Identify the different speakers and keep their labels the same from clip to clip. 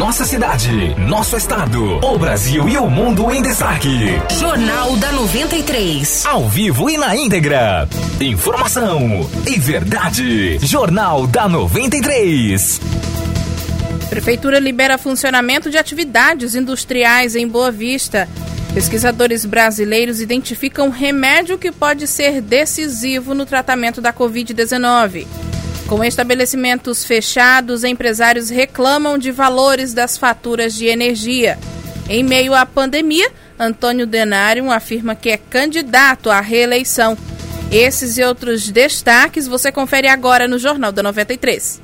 Speaker 1: nossa cidade, nosso estado, o Brasil e o mundo em destaque.
Speaker 2: Jornal da 93.
Speaker 1: Ao vivo e na íntegra. Informação e verdade. Jornal da 93.
Speaker 3: Prefeitura libera funcionamento de atividades industriais em Boa Vista. Pesquisadores brasileiros identificam remédio que pode ser decisivo no tratamento da Covid-19. Com estabelecimentos fechados, empresários reclamam de valores das faturas de energia. Em meio à pandemia, Antônio Denário afirma que é candidato à reeleição. Esses e outros destaques você confere agora no Jornal da 93.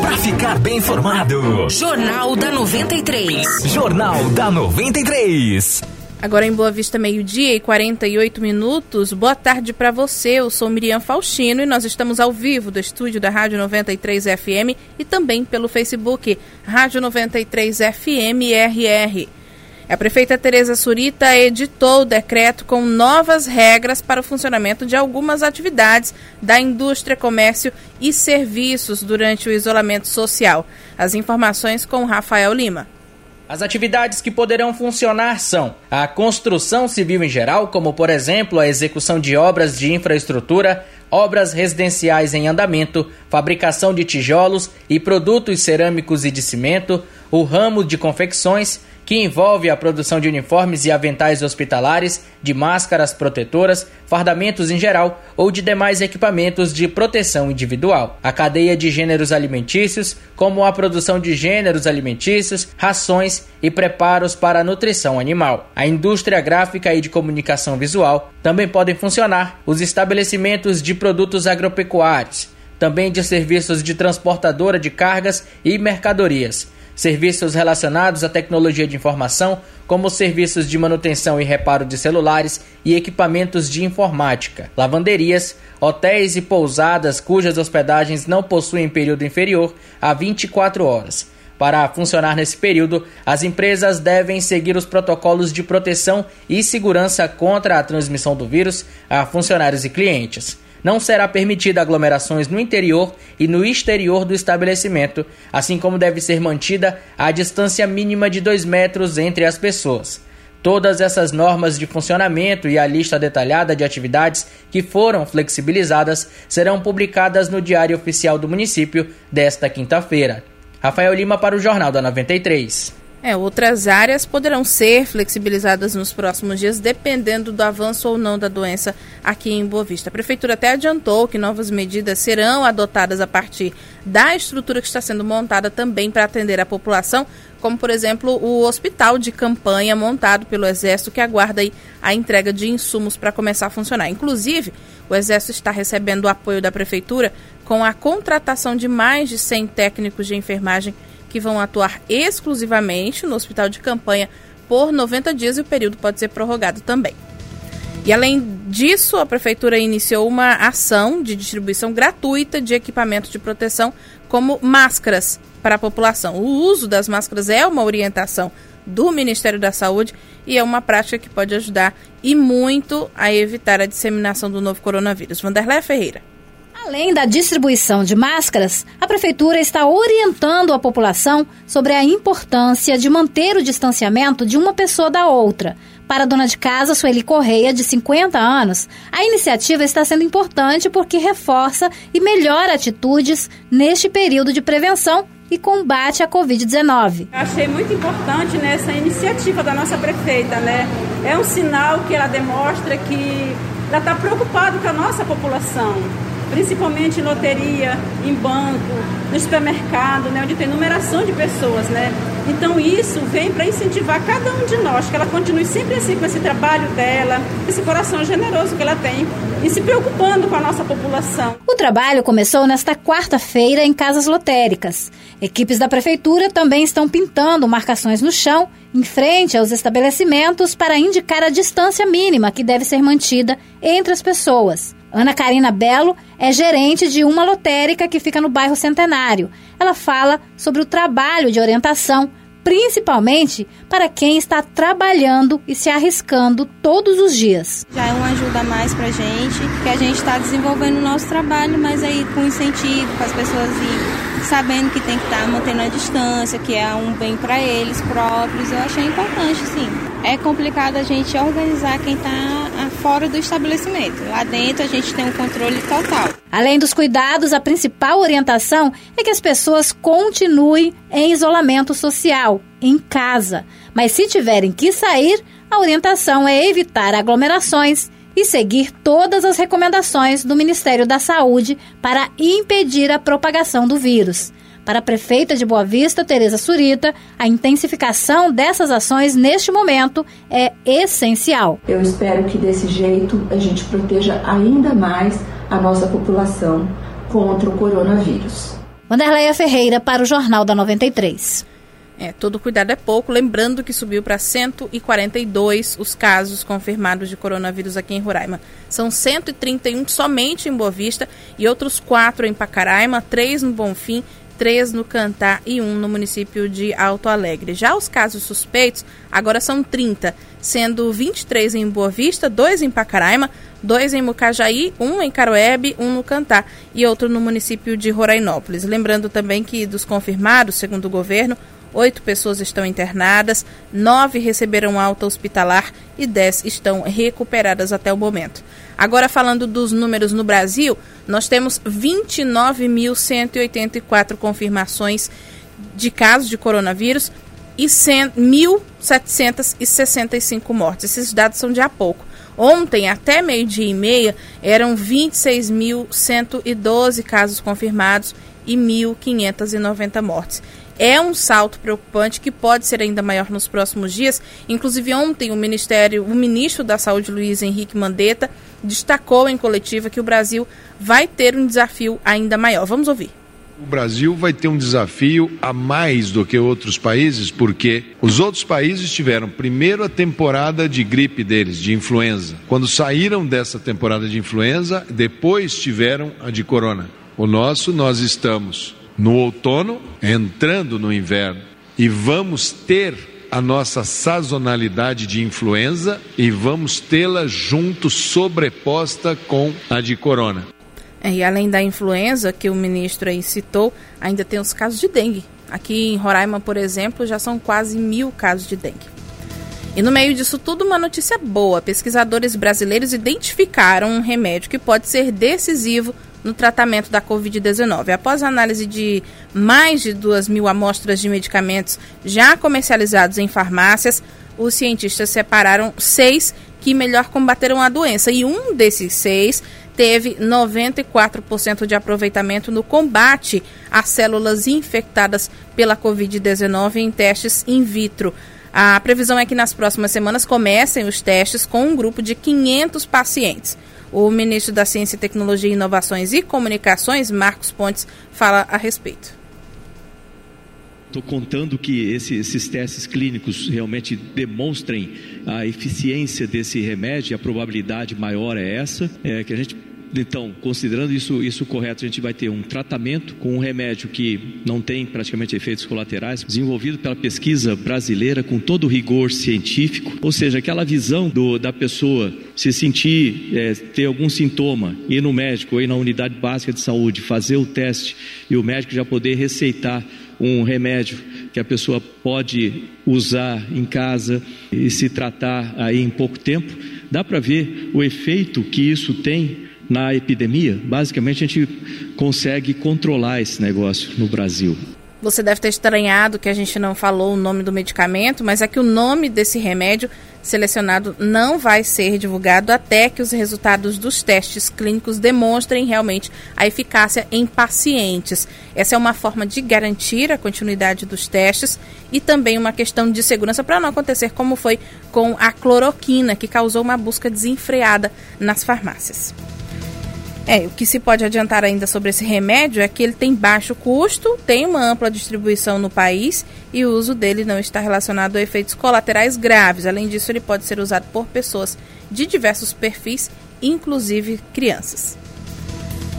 Speaker 1: Para ficar bem informado,
Speaker 2: Jornal da 93.
Speaker 1: Jornal da 93.
Speaker 3: Agora em Boa Vista, meio-dia e 48 minutos. Boa tarde para você. Eu sou Miriam Faustino e nós estamos ao vivo do estúdio da Rádio 93 FM e também pelo Facebook Rádio 93 FM RR. A prefeita Tereza Surita editou o decreto com novas regras para o funcionamento de algumas atividades da indústria, comércio e serviços durante o isolamento social. As informações com Rafael Lima.
Speaker 4: As atividades que poderão funcionar são a construção civil em geral, como por exemplo a execução de obras de infraestrutura, obras residenciais em andamento, fabricação de tijolos e produtos cerâmicos e de cimento, o ramo de confecções, que envolve a produção de uniformes e aventais hospitalares, de máscaras protetoras, fardamentos em geral ou de demais equipamentos de proteção individual. A cadeia de gêneros alimentícios, como a produção de gêneros alimentícios, rações e preparos para a nutrição animal. A indústria gráfica e de comunicação visual também podem funcionar os estabelecimentos de produtos agropecuários, também de serviços de transportadora de cargas e mercadorias serviços relacionados à tecnologia de informação, como serviços de manutenção e reparo de celulares e equipamentos de informática, lavanderias, hotéis e pousadas cujas hospedagens não possuem período inferior a 24 horas. Para funcionar nesse período, as empresas devem seguir os protocolos de proteção e segurança contra a transmissão do vírus a funcionários e clientes não será permitida aglomerações no interior e no exterior do estabelecimento, assim como deve ser mantida a distância mínima de 2 metros entre as pessoas. Todas essas normas de funcionamento e a lista detalhada de atividades que foram flexibilizadas serão publicadas no Diário Oficial do Município desta quinta-feira. Rafael Lima para o Jornal da 93.
Speaker 3: É, outras áreas poderão ser flexibilizadas nos próximos dias, dependendo do avanço ou não da doença aqui em Boa Vista. A Prefeitura até adiantou que novas medidas serão adotadas a partir da estrutura que está sendo montada também para atender a população, como, por exemplo, o hospital de campanha montado pelo Exército, que aguarda a entrega de insumos para começar a funcionar. Inclusive, o Exército está recebendo o apoio da Prefeitura com a contratação de mais de 100 técnicos de enfermagem que vão atuar exclusivamente no hospital de campanha por 90 dias e o período pode ser prorrogado também. E além disso, a prefeitura iniciou uma ação de distribuição gratuita de equipamento de proteção, como máscaras para a população. O uso das máscaras é uma orientação do Ministério da Saúde e é uma prática que pode ajudar e muito a evitar a disseminação do novo coronavírus. Vanderlei Ferreira.
Speaker 5: Além da distribuição de máscaras, a Prefeitura está orientando a população sobre a importância de manter o distanciamento de uma pessoa da outra. Para a dona de casa, Sueli Correia, de 50 anos, a iniciativa está sendo importante porque reforça e melhora atitudes neste período de prevenção e combate à Covid-19.
Speaker 6: Achei muito importante nessa iniciativa da nossa prefeita, né? É um sinal que ela demonstra que ela está preocupada com a nossa população principalmente em loteria, em banco, no supermercado, né, onde tem numeração de pessoas, né? Então isso vem para incentivar cada um de nós, que ela continue sempre assim com esse trabalho dela, esse coração generoso que ela tem e se preocupando com a nossa população.
Speaker 5: O trabalho começou nesta quarta-feira em casas lotéricas. Equipes da prefeitura também estão pintando marcações no chão em frente aos estabelecimentos para indicar a distância mínima que deve ser mantida entre as pessoas. Ana Karina Belo é gerente de uma lotérica que fica no bairro Centenário. Ela fala sobre o trabalho de orientação principalmente para quem está trabalhando e se arriscando todos os dias.
Speaker 7: Já é uma ajuda a mais para a gente, que a gente está desenvolvendo o nosso trabalho, mas aí com incentivo, para as pessoas ir sabendo que tem que estar tá mantendo a distância, que é um bem para eles próprios, eu achei importante, sim. É complicado a gente organizar quem está fora do estabelecimento. Lá dentro a gente tem um controle total.
Speaker 5: Além dos cuidados, a principal orientação é que as pessoas continuem em isolamento social, em casa. Mas se tiverem que sair, a orientação é evitar aglomerações e seguir todas as recomendações do Ministério da Saúde para impedir a propagação do vírus. Para a prefeita de Boa Vista, Tereza Surita, a intensificação dessas ações neste momento é essencial.
Speaker 8: Eu espero que desse jeito a gente proteja ainda mais a nossa população contra o coronavírus.
Speaker 5: Wanderleia Ferreira para o Jornal da 93.
Speaker 3: É, todo cuidado é pouco, lembrando que subiu para 142 os casos confirmados de coronavírus aqui em Roraima. São 131 somente em Boa Vista e outros quatro em Pacaraima, três no Bonfim três no Cantar e um no município de Alto Alegre. Já os casos suspeitos agora são 30, sendo 23 em Boa Vista, dois em Pacaraima, dois em Mucajaí, um em Caroebe, um no Cantar e outro no município de Rorainópolis. Lembrando também que dos confirmados, segundo o governo, Oito pessoas estão internadas, nove receberam alta hospitalar e dez estão recuperadas até o momento. Agora, falando dos números no Brasil, nós temos 29.184 confirmações de casos de coronavírus e 1.765 mortes. Esses dados são de há pouco. Ontem, até meio-dia e meia, eram 26.112 casos confirmados e 1.590 mortes é um salto preocupante que pode ser ainda maior nos próximos dias. Inclusive ontem o Ministério, o ministro da Saúde Luiz Henrique Mandetta destacou em coletiva que o Brasil vai ter um desafio ainda maior. Vamos ouvir.
Speaker 9: O Brasil vai ter um desafio a mais do que outros países, porque os outros países tiveram primeiro a temporada de gripe deles, de influenza. Quando saíram dessa temporada de influenza, depois tiveram a de corona. O nosso, nós estamos no outono, entrando no inverno, e vamos ter a nossa sazonalidade de influenza e vamos tê-la junto, sobreposta com a de corona.
Speaker 3: É, e além da influenza que o ministro aí citou, ainda tem os casos de dengue. Aqui em Roraima, por exemplo, já são quase mil casos de dengue. E no meio disso tudo, uma notícia boa: pesquisadores brasileiros identificaram um remédio que pode ser decisivo no tratamento da Covid-19. Após a análise de mais de 2 mil amostras de medicamentos já comercializados em farmácias, os cientistas separaram seis que melhor combateram a doença e um desses seis teve 94% de aproveitamento no combate às células infectadas pela Covid-19 em testes in vitro. A previsão é que nas próximas semanas comecem os testes com um grupo de 500 pacientes. O ministro da Ciência, Tecnologia, Inovações e Comunicações, Marcos Pontes, fala a respeito.
Speaker 10: Estou contando que esse, esses testes clínicos realmente demonstrem a eficiência desse remédio, a probabilidade maior é essa, é que a gente então, considerando isso, isso correto, a gente vai ter um tratamento com um remédio que não tem praticamente efeitos colaterais, desenvolvido pela pesquisa brasileira com todo o rigor científico, ou seja, aquela visão do, da pessoa se sentir, é, ter algum sintoma, ir no médico ou ir na unidade básica de saúde, fazer o teste e o médico já poder receitar um remédio que a pessoa pode usar em casa e se tratar aí em pouco tempo, dá para ver o efeito que isso tem na epidemia, basicamente a gente consegue controlar esse negócio no Brasil.
Speaker 3: Você deve ter estranhado que a gente não falou o nome do medicamento, mas é que o nome desse remédio selecionado não vai ser divulgado até que os resultados dos testes clínicos demonstrem realmente a eficácia em pacientes. Essa é uma forma de garantir a continuidade dos testes e também uma questão de segurança para não acontecer como foi com a cloroquina, que causou uma busca desenfreada nas farmácias. É, o que se pode adiantar ainda sobre esse remédio é que ele tem baixo custo, tem uma ampla distribuição no país e o uso dele não está relacionado a efeitos colaterais graves. Além disso, ele pode ser usado por pessoas de diversos perfis, inclusive crianças.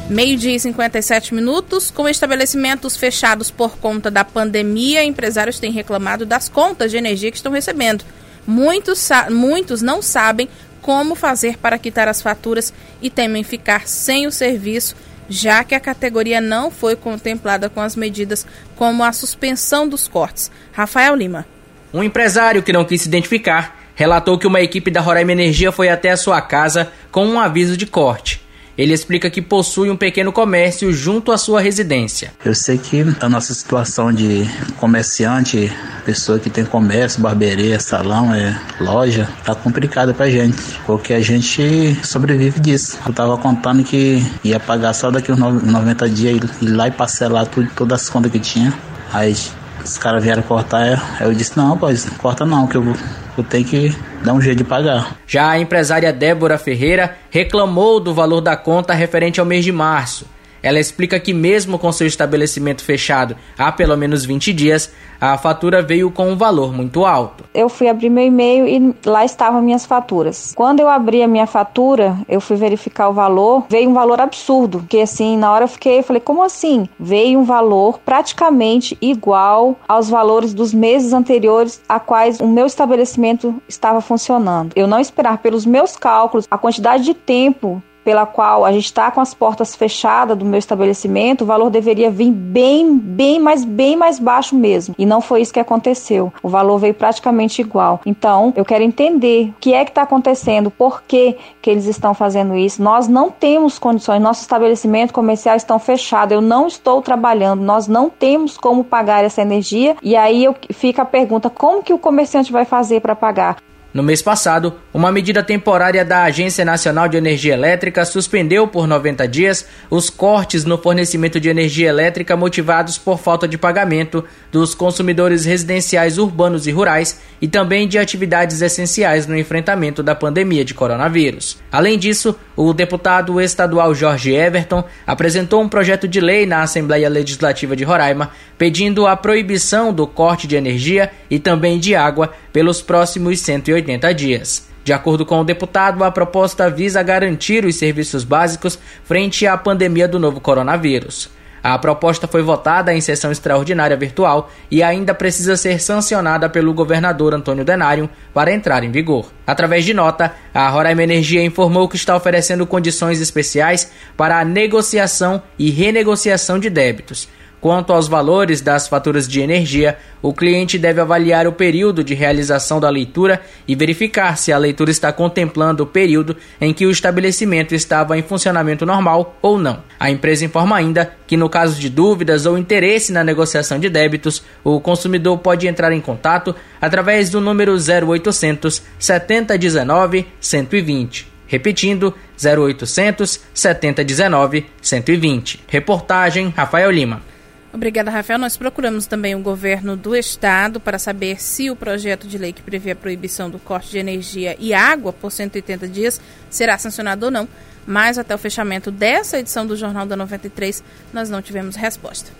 Speaker 3: Meio-dia e 57 minutos. Com estabelecimentos fechados por conta da pandemia, empresários têm reclamado das contas de energia que estão recebendo. Muitos, muitos não sabem como fazer para quitar as faturas e temem ficar sem o serviço, já que a categoria não foi contemplada com as medidas como a suspensão dos cortes. Rafael Lima.
Speaker 4: Um empresário que não quis se identificar relatou que uma equipe da Roraima Energia foi até a sua casa com um aviso de corte. Ele explica que possui um pequeno comércio junto à sua residência.
Speaker 11: Eu sei que a nossa situação de comerciante, pessoa que tem comércio, barbearia, salão, é, loja, tá complicada pra gente, porque a gente sobrevive disso. Eu tava contando que ia pagar só daqui uns 90 dias ir lá e parcelar tudo, todas as contas que tinha. Aí os caras vieram cortar, eu disse, não, pois, corta não, que eu, eu tenho que dar um jeito de pagar.
Speaker 4: Já a empresária Débora Ferreira reclamou do valor da conta referente ao mês de março. Ela explica que, mesmo com seu estabelecimento fechado há pelo menos 20 dias, a fatura veio com um valor muito alto.
Speaker 12: Eu fui abrir meu e-mail e lá estavam minhas faturas. Quando eu abri a minha fatura, eu fui verificar o valor, veio um valor absurdo. Que assim, na hora eu fiquei, eu falei, como assim? Veio um valor praticamente igual aos valores dos meses anteriores a quais o meu estabelecimento estava funcionando. Eu não esperar pelos meus cálculos a quantidade de tempo pela qual a gente está com as portas fechadas do meu estabelecimento, o valor deveria vir bem, bem, mas bem mais baixo mesmo. E não foi isso que aconteceu. O valor veio praticamente igual. Então, eu quero entender o que é que está acontecendo, por que, que eles estão fazendo isso. Nós não temos condições, nossos estabelecimentos comerciais estão fechados. Eu não estou trabalhando, nós não temos como pagar essa energia. E aí eu, fica a pergunta: como que o comerciante vai fazer para pagar?
Speaker 4: No mês passado, uma medida temporária da Agência Nacional de Energia Elétrica suspendeu por 90 dias os cortes no fornecimento de energia elétrica motivados por falta de pagamento dos consumidores residenciais urbanos e rurais e também de atividades essenciais no enfrentamento da pandemia de coronavírus. Além disso, o deputado estadual Jorge Everton apresentou um projeto de lei na Assembleia Legislativa de Roraima pedindo a proibição do corte de energia e também de água pelos próximos 180 dias. De acordo com o deputado, a proposta visa garantir os serviços básicos frente à pandemia do novo coronavírus. A proposta foi votada em sessão extraordinária virtual e ainda precisa ser sancionada pelo governador Antônio Denário para entrar em vigor. Através de nota, a Roraima Energia informou que está oferecendo condições especiais para a negociação e renegociação de débitos Quanto aos valores das faturas de energia, o cliente deve avaliar o período de realização da leitura e verificar se a leitura está contemplando o período em que o estabelecimento estava em funcionamento normal ou não. A empresa informa ainda que, no caso de dúvidas ou interesse na negociação de débitos, o consumidor pode entrar em contato através do número 0800 7019 120. Repetindo, 0800 7019 120. Reportagem Rafael Lima.
Speaker 3: Obrigada, Rafael. Nós procuramos também o governo do estado para saber se o projeto de lei que prevê a proibição do corte de energia e água por 180 dias será sancionado ou não, mas até o fechamento dessa edição do Jornal da 93 nós não tivemos resposta.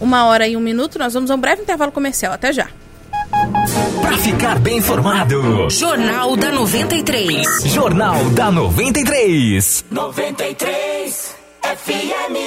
Speaker 3: Uma hora e um minuto, nós vamos a um breve intervalo comercial. Até já.
Speaker 1: Para ficar bem informado.
Speaker 2: Jornal da 93.
Speaker 1: Jornal da 93.
Speaker 13: 93. FM.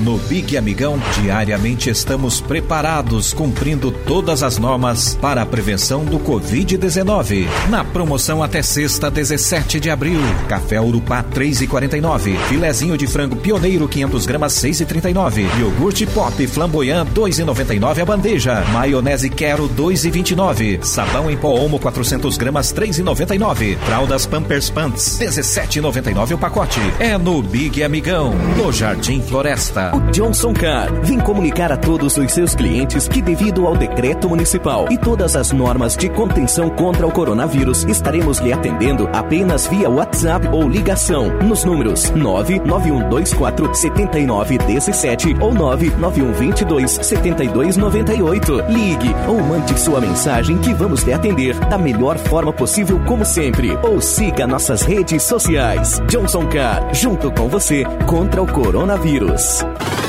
Speaker 14: No Big Amigão, diariamente estamos preparados, cumprindo todas as normas para a prevenção do Covid-19. Na promoção até sexta, 17 de abril. Café Urupá 3,49. Filezinho de frango pioneiro 500 gramas 6,39. Iogurte Pop Flamboyant 2,99 a bandeja. Maionese Quero 2,29. Sabão em pó Omo 400 gramas 3,99. Fraldas Pampers Pants 17,99 o pacote. É no Big Amigão no Jardim Floresta.
Speaker 15: O Johnson Car vem comunicar a todos os seus clientes que, devido ao decreto municipal e todas as normas de contenção contra o coronavírus, estaremos lhe atendendo apenas via WhatsApp ou ligação nos números 99124 7917 ou 99122 7298. Ligue ou mande sua mensagem que vamos lhe atender da melhor forma possível, como sempre. Ou siga nossas redes sociais. Johnson Car, junto com você contra o coronavírus.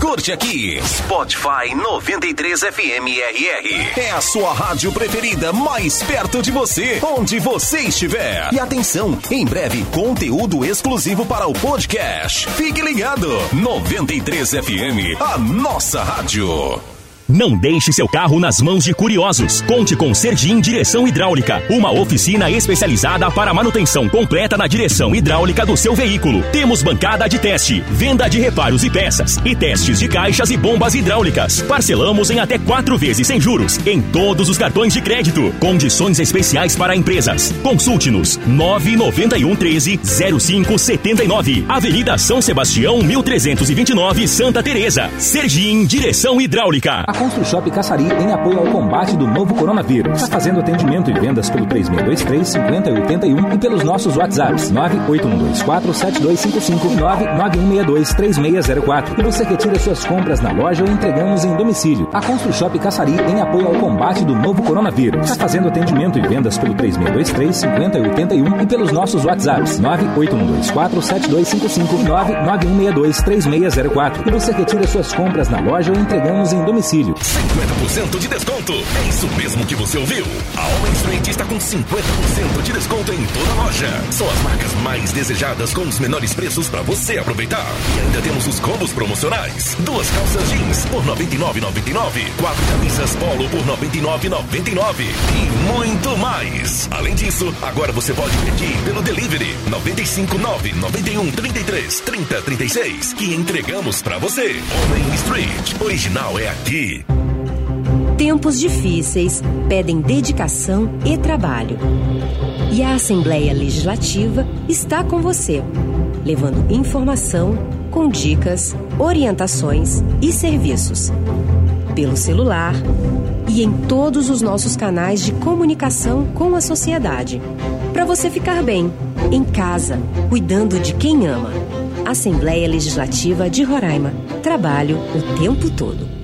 Speaker 16: curte aqui. Spotify 93 FM RR. É a sua rádio preferida mais perto de você, onde você estiver. E atenção, em breve, conteúdo exclusivo para o podcast. Fique ligado. 93 FM, a nossa rádio.
Speaker 1: Não deixe seu carro nas mãos de curiosos. Conte com Serdim Direção Hidráulica, uma oficina especializada para manutenção completa na direção hidráulica do seu veículo. Temos bancada de teste, venda de reparos e peças e testes de caixas e bombas hidráulicas. Parcelamos em até quatro vezes sem juros em todos os cartões de crédito. Condições especiais para empresas. Consulte-nos 991 13 0579. Avenida São Sebastião 1329, Santa Teresa. Serdim Direção Hidráulica.
Speaker 17: ConstruShop Caçari, em apoio ao combate do novo coronavírus, está fazendo atendimento e vendas pelo 3623 5081 e pelos nossos WhatsApps 98124 7255 e 99162 3604. E você retira suas compras na loja ou entregamos em domicílio. A ConstruShop Caçari, em apoio ao combate do novo coronavírus, está fazendo atendimento e vendas pelo 3623 5081 e pelos nossos WhatsApps 98124 7255 e 99162 3604. E você retira suas compras na loja ou entregamos em domicílio.
Speaker 1: 50% de desconto. É isso mesmo que você ouviu. A Home Street está com 50% de desconto em toda a loja. São as marcas mais desejadas com os menores preços para você aproveitar. E ainda temos os combos promocionais. Duas calças jeans por 99,99. Quatro camisas polo por 99,99. E muito mais. Além disso, agora você pode pedir pelo delivery 959 91 33 30 36 que entregamos para você. Home Street. Original é aqui.
Speaker 2: Tempos difíceis pedem dedicação e trabalho. E a Assembleia Legislativa está com você, levando informação, com dicas, orientações e serviços. Pelo celular e em todos os nossos canais de comunicação com a sociedade. Para você ficar bem, em casa, cuidando de quem ama. Assembleia Legislativa de Roraima. Trabalho o tempo todo.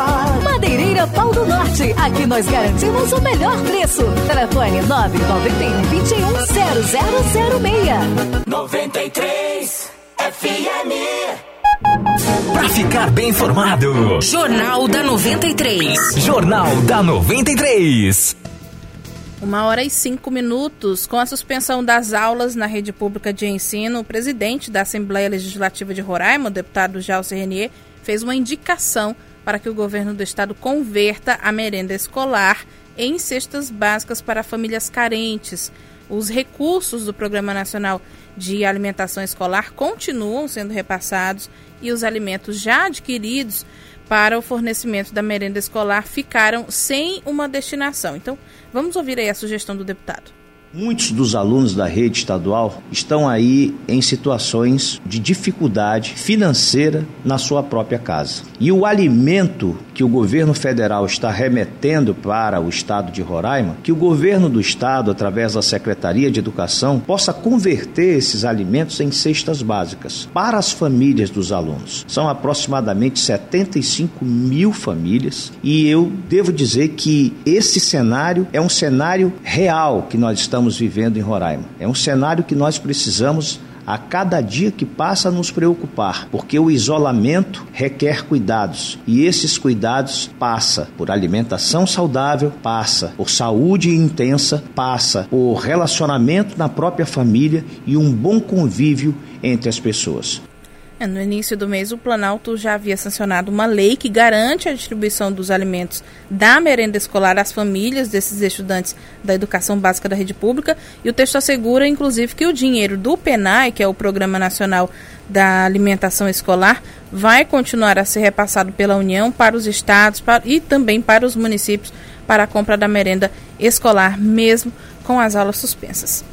Speaker 18: Pau do Norte. Aqui nós garantimos o melhor preço. Telefone 991 21 0006.
Speaker 13: 93 FM.
Speaker 1: Para ficar bem informado.
Speaker 2: Jornal da 93.
Speaker 1: Jornal da 93.
Speaker 3: Uma hora e cinco minutos. Com a suspensão das aulas na rede pública de ensino, o presidente da Assembleia Legislativa de Roraima, o deputado Jalce Renier, fez uma indicação para que o governo do estado converta a merenda escolar em cestas básicas para famílias carentes. Os recursos do Programa Nacional de Alimentação Escolar continuam sendo repassados e os alimentos já adquiridos para o fornecimento da merenda escolar ficaram sem uma destinação. Então, vamos ouvir aí a sugestão do deputado.
Speaker 19: Muitos dos alunos da rede estadual estão aí em situações de dificuldade financeira na sua própria casa. E o alimento que o governo federal está remetendo para o estado de Roraima, que o governo do estado, através da Secretaria de Educação, possa converter esses alimentos em cestas básicas para as famílias dos alunos. São aproximadamente 75 mil famílias e eu devo dizer que esse cenário é um cenário real que nós estamos estamos vivendo em Roraima. É um cenário que nós precisamos a cada dia que passa nos preocupar, porque o isolamento requer cuidados e esses cuidados passa por alimentação saudável, passa por saúde intensa, passa por relacionamento na própria família e um bom convívio entre as pessoas.
Speaker 3: É, no início do mês, o Planalto já havia sancionado uma lei que garante a distribuição dos alimentos da merenda escolar às famílias desses estudantes da educação básica da rede pública. E o texto assegura, inclusive, que o dinheiro do PENAI, que é o Programa Nacional da Alimentação Escolar, vai continuar a ser repassado pela União para os estados para, e também para os municípios para a compra da merenda escolar, mesmo com as aulas suspensas.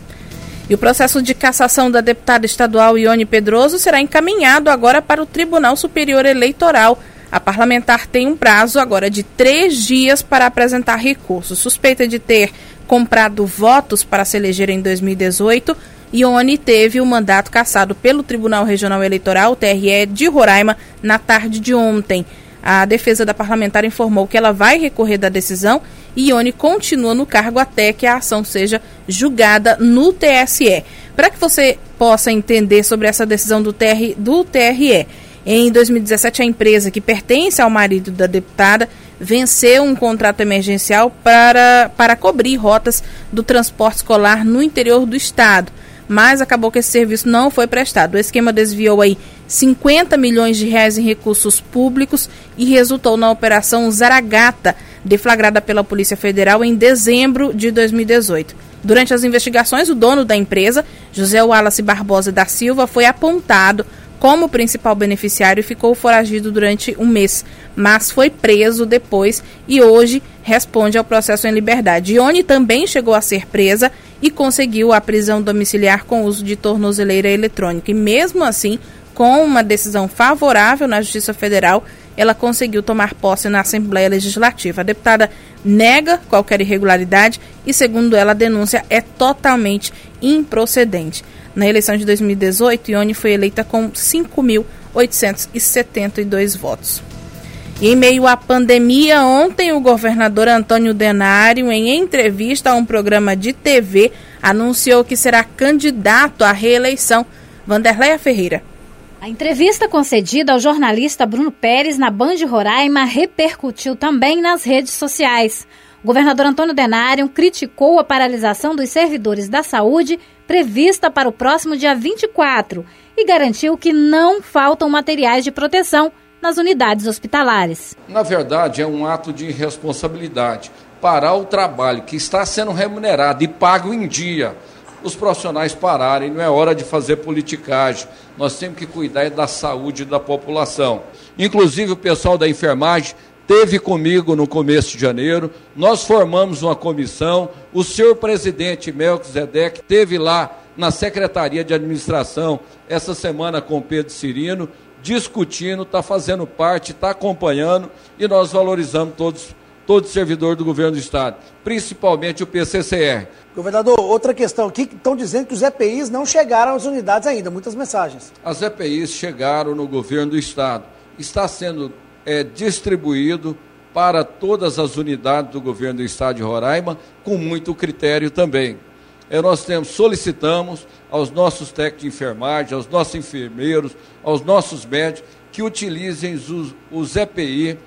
Speaker 3: E o processo de cassação da deputada estadual Ione Pedroso será encaminhado agora para o Tribunal Superior Eleitoral. A parlamentar tem um prazo agora de três dias para apresentar recurso. Suspeita de ter comprado votos para se eleger em 2018, Ione teve o mandato cassado pelo Tribunal Regional Eleitoral, TRE, de Roraima, na tarde de ontem. A defesa da parlamentar informou que ela vai recorrer da decisão Ione continua no cargo até que a ação seja julgada no TSE. Para que você possa entender sobre essa decisão do, TR, do TRE, em 2017 a empresa que pertence ao marido da deputada venceu um contrato emergencial para, para cobrir rotas do transporte escolar no interior do estado mas acabou que esse serviço não foi prestado. O esquema desviou aí 50 milhões de reais em recursos públicos e resultou na operação Zaragata, deflagrada pela Polícia Federal em dezembro de 2018. Durante as investigações, o dono da empresa, José Wallace Barbosa da Silva, foi apontado como principal beneficiário e ficou foragido durante um mês, mas foi preso depois e hoje responde ao processo em liberdade. Ione também chegou a ser presa e conseguiu a prisão domiciliar com uso de tornozeleira eletrônica. E mesmo assim, com uma decisão favorável na Justiça Federal, ela conseguiu tomar posse na Assembleia Legislativa. A deputada nega qualquer irregularidade e, segundo ela, a denúncia é totalmente improcedente. Na eleição de 2018, Ione foi eleita com 5.872 votos. E em meio à pandemia, ontem o governador Antônio Denário, em entrevista a um programa de TV, anunciou que será candidato à reeleição. Vanderleia Ferreira.
Speaker 5: A entrevista concedida ao jornalista Bruno Pérez na Band Roraima repercutiu também nas redes sociais. O governador Antônio Denário criticou a paralisação dos servidores da saúde prevista para o próximo dia 24 e garantiu que não faltam materiais de proteção nas unidades hospitalares.
Speaker 20: Na verdade, é um ato de irresponsabilidade. Parar o trabalho que está sendo remunerado e pago em dia, os profissionais pararem, não é hora de fazer politicagem. Nós temos que cuidar da saúde da população. Inclusive, o pessoal da enfermagem teve comigo no começo de janeiro, nós formamos uma comissão, o senhor presidente Melquisedeque teve lá na Secretaria de Administração essa semana com Pedro Cirino, discutindo, está fazendo parte, está acompanhando e nós valorizamos todos, todo servidor do governo do Estado, principalmente o PCCR.
Speaker 21: Governador, outra questão aqui, estão dizendo que os EPIs não chegaram às unidades ainda, muitas mensagens.
Speaker 20: As EPIs chegaram no governo do Estado. Está sendo é, distribuído para todas as unidades do governo do Estado de Roraima, com muito critério também. É, nós temos, solicitamos aos nossos técnicos de enfermagem, aos nossos enfermeiros, aos nossos médicos, que utilizem os, os EPI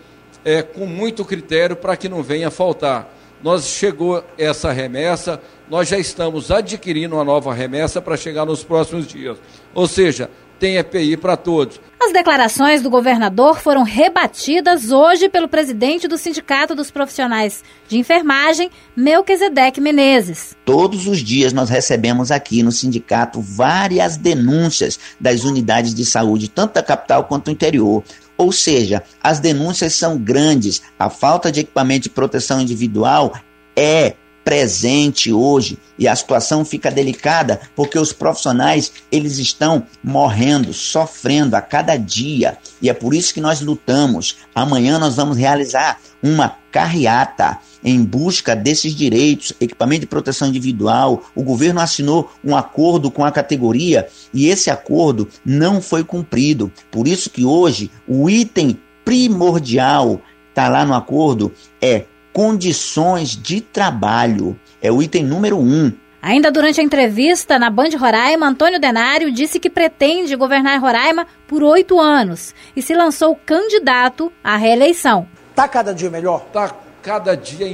Speaker 20: é, com muito critério para que não venha faltar. Nós chegou essa remessa, nós já estamos adquirindo uma nova remessa para chegar nos próximos dias. Ou seja, tem EPI para todos.
Speaker 5: As declarações do governador foram rebatidas hoje pelo presidente do Sindicato dos Profissionais de Enfermagem, Melquisedeque Menezes.
Speaker 22: Todos os dias nós recebemos aqui no sindicato várias denúncias das unidades de saúde, tanto da capital quanto do interior. Ou seja, as denúncias são grandes, a falta de equipamento de proteção individual é presente hoje e a situação fica delicada porque os profissionais eles estão morrendo, sofrendo a cada dia e é por isso que nós lutamos. Amanhã nós vamos realizar uma carreata em busca desses direitos, equipamento de proteção individual. O governo assinou um acordo com a categoria e esse acordo não foi cumprido. Por isso que hoje o item primordial está lá no acordo é condições de trabalho. É o item número um.
Speaker 5: Ainda durante a entrevista na Band Roraima, Antônio Denário disse que pretende governar Roraima por oito anos e se lançou candidato à reeleição.
Speaker 21: Está cada dia melhor?
Speaker 20: Está cada dia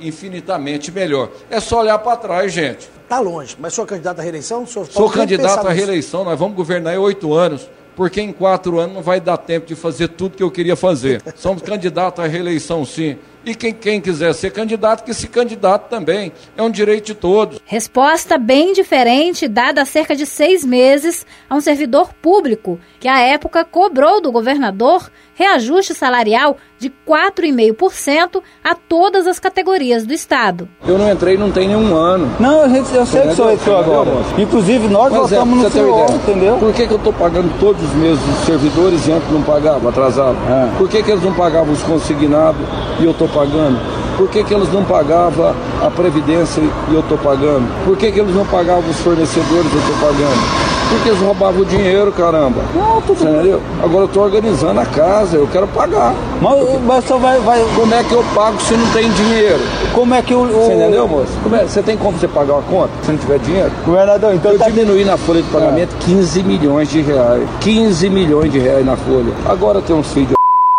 Speaker 20: infinitamente melhor. É só olhar para trás, gente.
Speaker 21: Está longe, mas sou candidato à reeleição?
Speaker 20: Sou candidato à reeleição, nós vamos governar em oito anos. porque em quatro anos não vai dar tempo de fazer tudo que eu queria fazer. Somos candidatos à reeleição, sim. E quem, quem quiser ser candidato, que se candidate também. É um direito de todos.
Speaker 5: Resposta bem diferente dada há cerca de seis meses a um servidor público que, à época, cobrou do governador reajuste salarial de 4,5% a todas as categorias do Estado.
Speaker 20: Eu não entrei não tem nenhum ano.
Speaker 23: Não, a gente, eu sei que sou entrou agora. Inclusive, nós
Speaker 20: Mas é,
Speaker 23: votamos
Speaker 20: pra
Speaker 23: no
Speaker 20: ideia,
Speaker 23: entendeu?
Speaker 20: Por que, que eu estou pagando todos os meses os servidores e antes não pagava, atrasado?
Speaker 23: É.
Speaker 20: Por que, que eles não pagavam os consignados e eu estou pagando? Por que, que eles não pagavam a Previdência e eu estou pagando? Por que, que eles não pagavam os fornecedores e eu estou pagando? Porque eles roubavam o dinheiro, caramba.
Speaker 23: Não, tudo
Speaker 20: entendeu? Agora eu estou organizando a casa, eu quero pagar.
Speaker 23: Mas, mas só vai, vai.
Speaker 20: Como é que eu pago se não tem dinheiro?
Speaker 23: Como é que o. o...
Speaker 20: Você entendeu, moço? Como é- Você tem como você pagar uma conta se não tiver dinheiro?
Speaker 23: Governador, então
Speaker 20: Eu
Speaker 23: tá
Speaker 20: diminuí na folha de pagamento 15 milhões de reais. 15 milhões de reais na folha. Agora tem uns filhos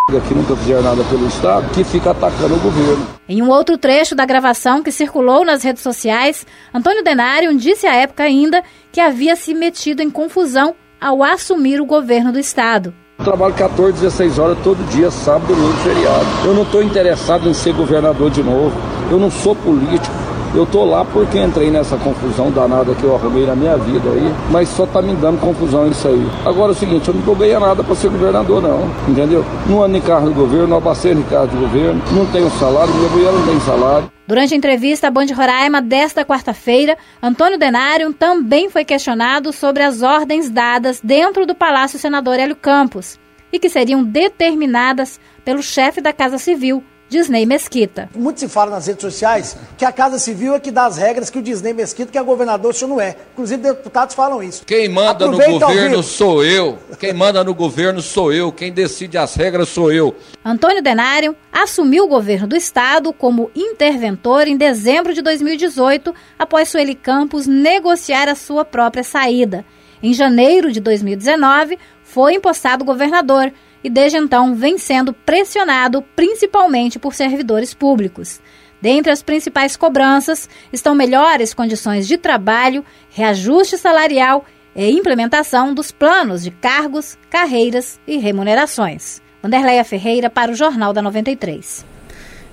Speaker 20: que nunca fizeram nada pelo Estado que fica atacando o governo.
Speaker 5: Em um outro trecho da gravação que circulou nas redes sociais, Antônio Denário disse à época ainda que havia se metido em confusão ao assumir o governo do Estado.
Speaker 20: Eu trabalho 14, 16 horas todo dia, sábado, domingo, feriado. Eu não estou interessado em ser governador de novo. Eu não sou político. Eu tô lá porque entrei nessa confusão danada que eu arrumei na minha vida aí, mas só tá me dando confusão isso aí. Agora é o seguinte, eu não tô ganhando nada para ser governador não, entendeu? Não ando em carro do governo, não abastei em carro do governo, não tenho salário, minha mulher não tem salário.
Speaker 5: Durante a entrevista à Band Roraima desta quarta-feira, Antônio Denário também foi questionado sobre as ordens dadas dentro do Palácio Senador Hélio Campos e que seriam determinadas pelo chefe da Casa Civil, Disney Mesquita.
Speaker 21: Muito se fala nas redes sociais que a Casa Civil é que dá as regras que o Disney Mesquita, que é governador, o senhor não é. Inclusive, deputados falam isso.
Speaker 20: Quem manda
Speaker 21: Aproveita
Speaker 20: no governo sou eu. Quem manda no governo sou eu. Quem decide as regras sou eu.
Speaker 5: Antônio Denário assumiu o governo do estado como interventor em dezembro de 2018, após Sueli Campos negociar a sua própria saída. Em janeiro de 2019, foi empossado governador e desde então vem sendo pressionado principalmente por servidores públicos. Dentre as principais cobranças estão melhores condições de trabalho, reajuste salarial e implementação dos planos de cargos, carreiras e remunerações. Wanderleia Ferreira para o Jornal da 93.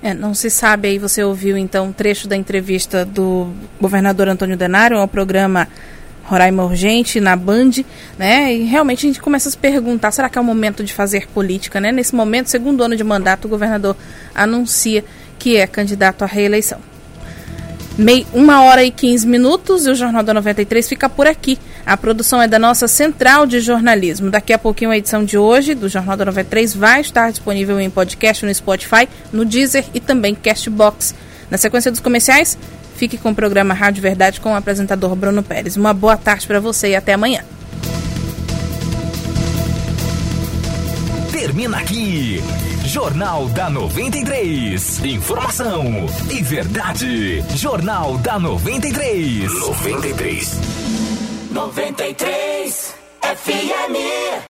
Speaker 3: É, não se sabe aí, você ouviu então um trecho da entrevista do governador Antônio Denário ao programa Roraima Urgente na Band, né? E realmente a gente começa a se perguntar, será que é o momento de fazer política, né? Nesse momento, segundo ano de mandato, o governador anuncia que é candidato à reeleição. Mei, uma hora e 15 minutos e o Jornal da 93 fica por aqui. A produção é da nossa central de jornalismo. Daqui a pouquinho a edição de hoje do Jornal da 93 vai estar disponível em podcast no Spotify, no Deezer e também Castbox. Na sequência dos comerciais, fique com o programa Rádio Verdade com o apresentador Bruno Pérez. Uma boa tarde para você e até amanhã.
Speaker 1: Termina aqui. Jornal da 93. Informação e verdade. Jornal da 93. 93.
Speaker 13: 93 FM.